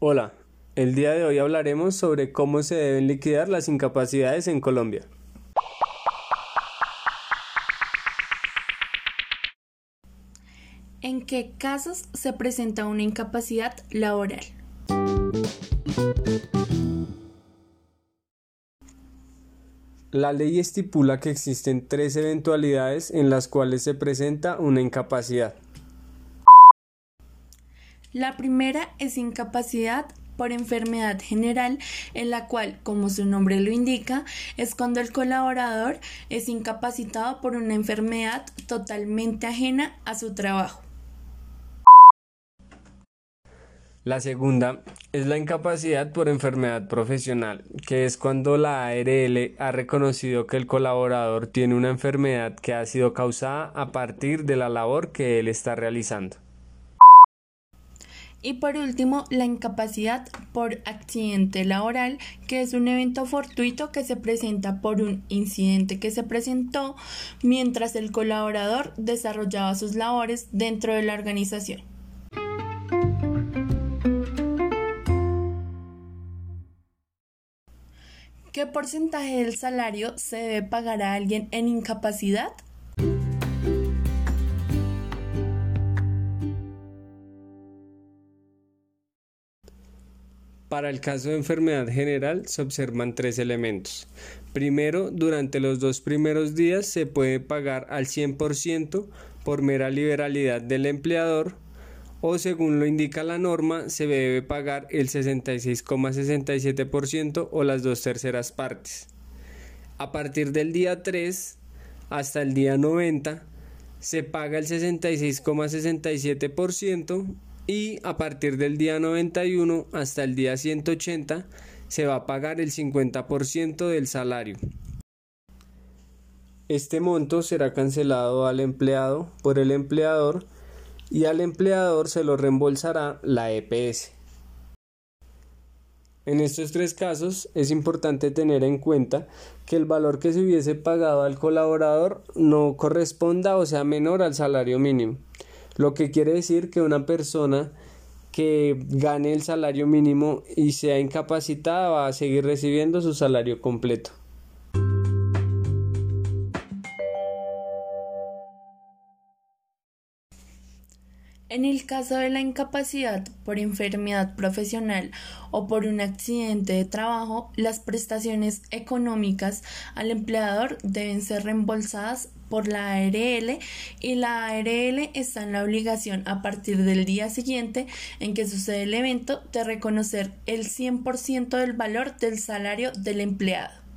Hola, el día de hoy hablaremos sobre cómo se deben liquidar las incapacidades en Colombia. ¿En qué casos se presenta una incapacidad laboral? La ley estipula que existen tres eventualidades en las cuales se presenta una incapacidad. La primera es incapacidad por enfermedad general, en la cual, como su nombre lo indica, es cuando el colaborador es incapacitado por una enfermedad totalmente ajena a su trabajo. La segunda es la incapacidad por enfermedad profesional, que es cuando la ARL ha reconocido que el colaborador tiene una enfermedad que ha sido causada a partir de la labor que él está realizando. Y por último, la incapacidad por accidente laboral, que es un evento fortuito que se presenta por un incidente que se presentó mientras el colaborador desarrollaba sus labores dentro de la organización. ¿Qué porcentaje del salario se debe pagar a alguien en incapacidad? Para el caso de enfermedad general se observan tres elementos. Primero, durante los dos primeros días se puede pagar al 100% por mera liberalidad del empleador o según lo indica la norma se debe pagar el 66,67% o las dos terceras partes. A partir del día 3 hasta el día 90 se paga el 66,67% y a partir del día 91 hasta el día 180 se va a pagar el 50% del salario. Este monto será cancelado al empleado por el empleador y al empleador se lo reembolsará la EPS. En estos tres casos es importante tener en cuenta que el valor que se hubiese pagado al colaborador no corresponda o sea menor al salario mínimo, lo que quiere decir que una persona que gane el salario mínimo y sea incapacitada va a seguir recibiendo su salario completo. En el caso de la incapacidad por enfermedad profesional o por un accidente de trabajo, las prestaciones económicas al empleador deben ser reembolsadas por la ARL y la ARL está en la obligación a partir del día siguiente en que sucede el evento de reconocer el 100% del valor del salario del empleado.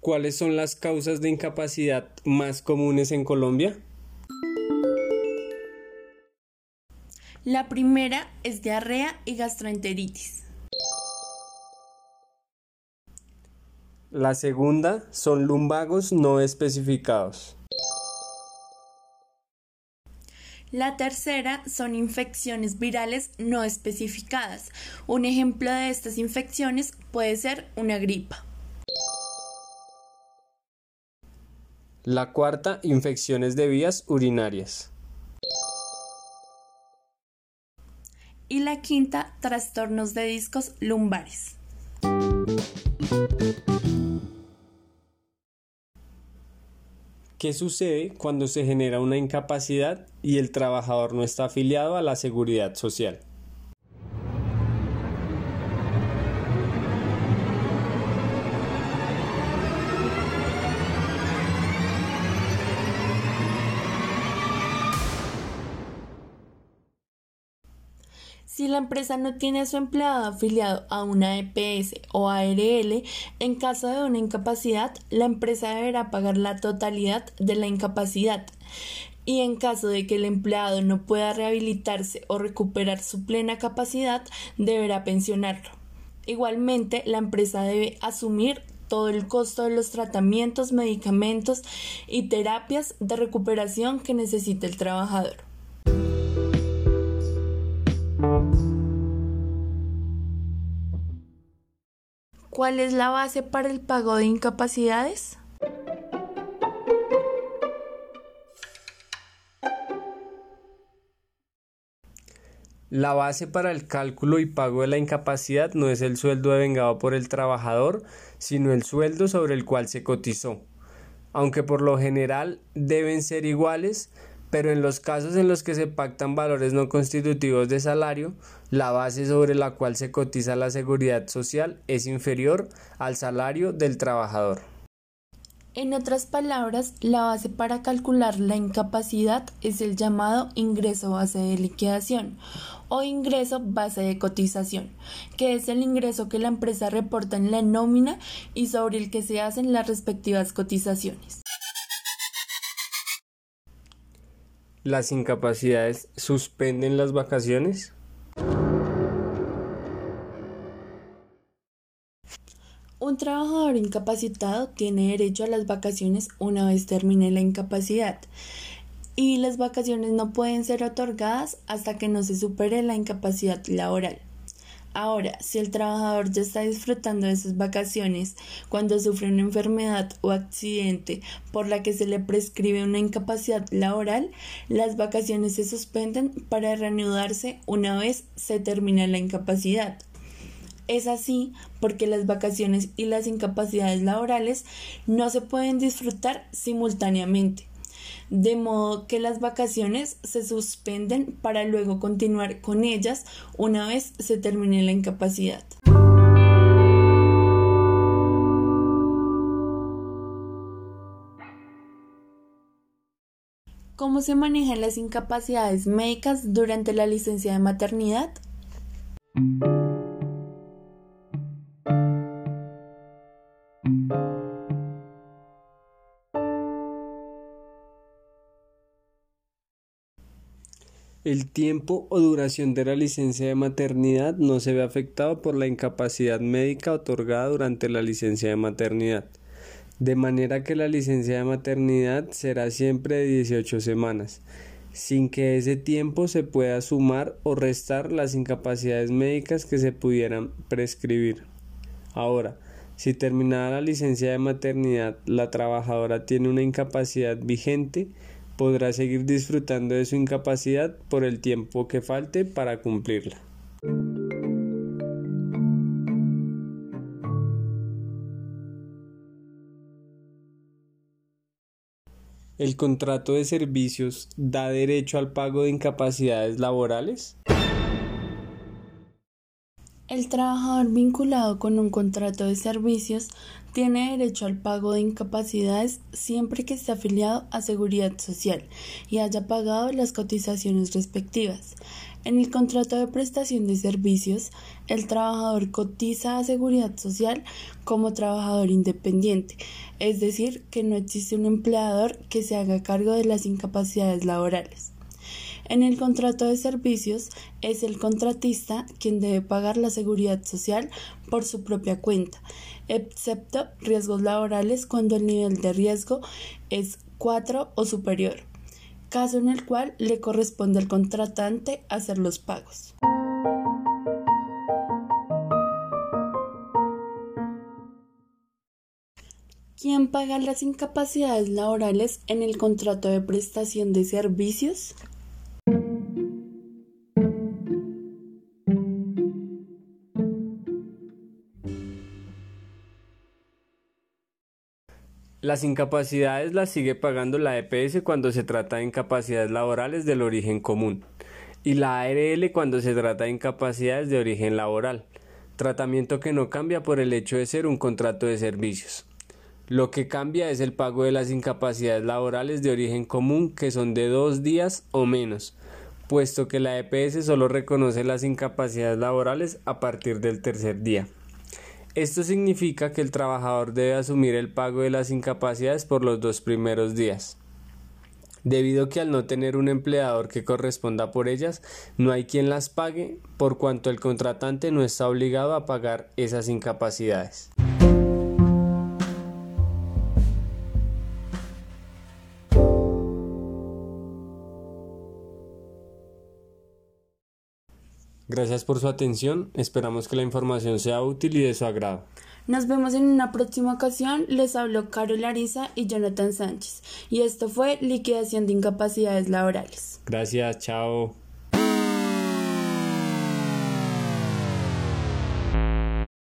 ¿Cuáles son las causas de incapacidad más comunes en Colombia? La primera es diarrea y gastroenteritis. La segunda son lumbagos no especificados. La tercera son infecciones virales no especificadas. Un ejemplo de estas infecciones puede ser una gripa. La cuarta, infecciones de vías urinarias. Y la quinta, trastornos de discos lumbares. ¿Qué sucede cuando se genera una incapacidad y el trabajador no está afiliado a la seguridad social? Si la empresa no tiene a su empleado afiliado a una EPS o ARL, en caso de una incapacidad, la empresa deberá pagar la totalidad de la incapacidad. Y en caso de que el empleado no pueda rehabilitarse o recuperar su plena capacidad, deberá pensionarlo. Igualmente, la empresa debe asumir todo el costo de los tratamientos, medicamentos y terapias de recuperación que necesite el trabajador. ¿Cuál es la base para el pago de incapacidades? La base para el cálculo y pago de la incapacidad no es el sueldo devengado por el trabajador, sino el sueldo sobre el cual se cotizó. Aunque por lo general deben ser iguales, pero en los casos en los que se pactan valores no constitutivos de salario, la base sobre la cual se cotiza la seguridad social es inferior al salario del trabajador. En otras palabras, la base para calcular la incapacidad es el llamado ingreso base de liquidación o ingreso base de cotización, que es el ingreso que la empresa reporta en la nómina y sobre el que se hacen las respectivas cotizaciones. ¿Las incapacidades suspenden las vacaciones? Un trabajador incapacitado tiene derecho a las vacaciones una vez termine la incapacidad y las vacaciones no pueden ser otorgadas hasta que no se supere la incapacidad laboral. Ahora, si el trabajador ya está disfrutando de sus vacaciones cuando sufre una enfermedad o accidente por la que se le prescribe una incapacidad laboral, las vacaciones se suspenden para reanudarse una vez se termine la incapacidad. Es así porque las vacaciones y las incapacidades laborales no se pueden disfrutar simultáneamente, de modo que las vacaciones se suspenden para luego continuar con ellas una vez se termine la incapacidad. ¿Cómo se manejan las incapacidades médicas durante la licencia de maternidad? El tiempo o duración de la licencia de maternidad no se ve afectado por la incapacidad médica otorgada durante la licencia de maternidad, de manera que la licencia de maternidad será siempre de 18 semanas, sin que ese tiempo se pueda sumar o restar las incapacidades médicas que se pudieran prescribir. Ahora, si terminada la licencia de maternidad la trabajadora tiene una incapacidad vigente, podrá seguir disfrutando de su incapacidad por el tiempo que falte para cumplirla. ¿El contrato de servicios da derecho al pago de incapacidades laborales? El trabajador vinculado con un contrato de servicios tiene derecho al pago de incapacidades siempre que esté afiliado a Seguridad Social y haya pagado las cotizaciones respectivas. En el contrato de prestación de servicios, el trabajador cotiza a Seguridad Social como trabajador independiente, es decir, que no existe un empleador que se haga cargo de las incapacidades laborales. En el contrato de servicios es el contratista quien debe pagar la seguridad social por su propia cuenta, excepto riesgos laborales cuando el nivel de riesgo es 4 o superior, caso en el cual le corresponde al contratante hacer los pagos. ¿Quién paga las incapacidades laborales en el contrato de prestación de servicios? Las incapacidades las sigue pagando la EPS cuando se trata de incapacidades laborales del origen común y la ARL cuando se trata de incapacidades de origen laboral, tratamiento que no cambia por el hecho de ser un contrato de servicios. Lo que cambia es el pago de las incapacidades laborales de origen común que son de dos días o menos, puesto que la EPS solo reconoce las incapacidades laborales a partir del tercer día. Esto significa que el trabajador debe asumir el pago de las incapacidades por los dos primeros días. Debido que al no tener un empleador que corresponda por ellas, no hay quien las pague, por cuanto el contratante no está obligado a pagar esas incapacidades. Gracias por su atención, esperamos que la información sea útil y de su agrado. Nos vemos en una próxima ocasión. Les habló Carol Larisa y Jonathan Sánchez. Y esto fue Liquidación de Incapacidades Laborales. Gracias, chao.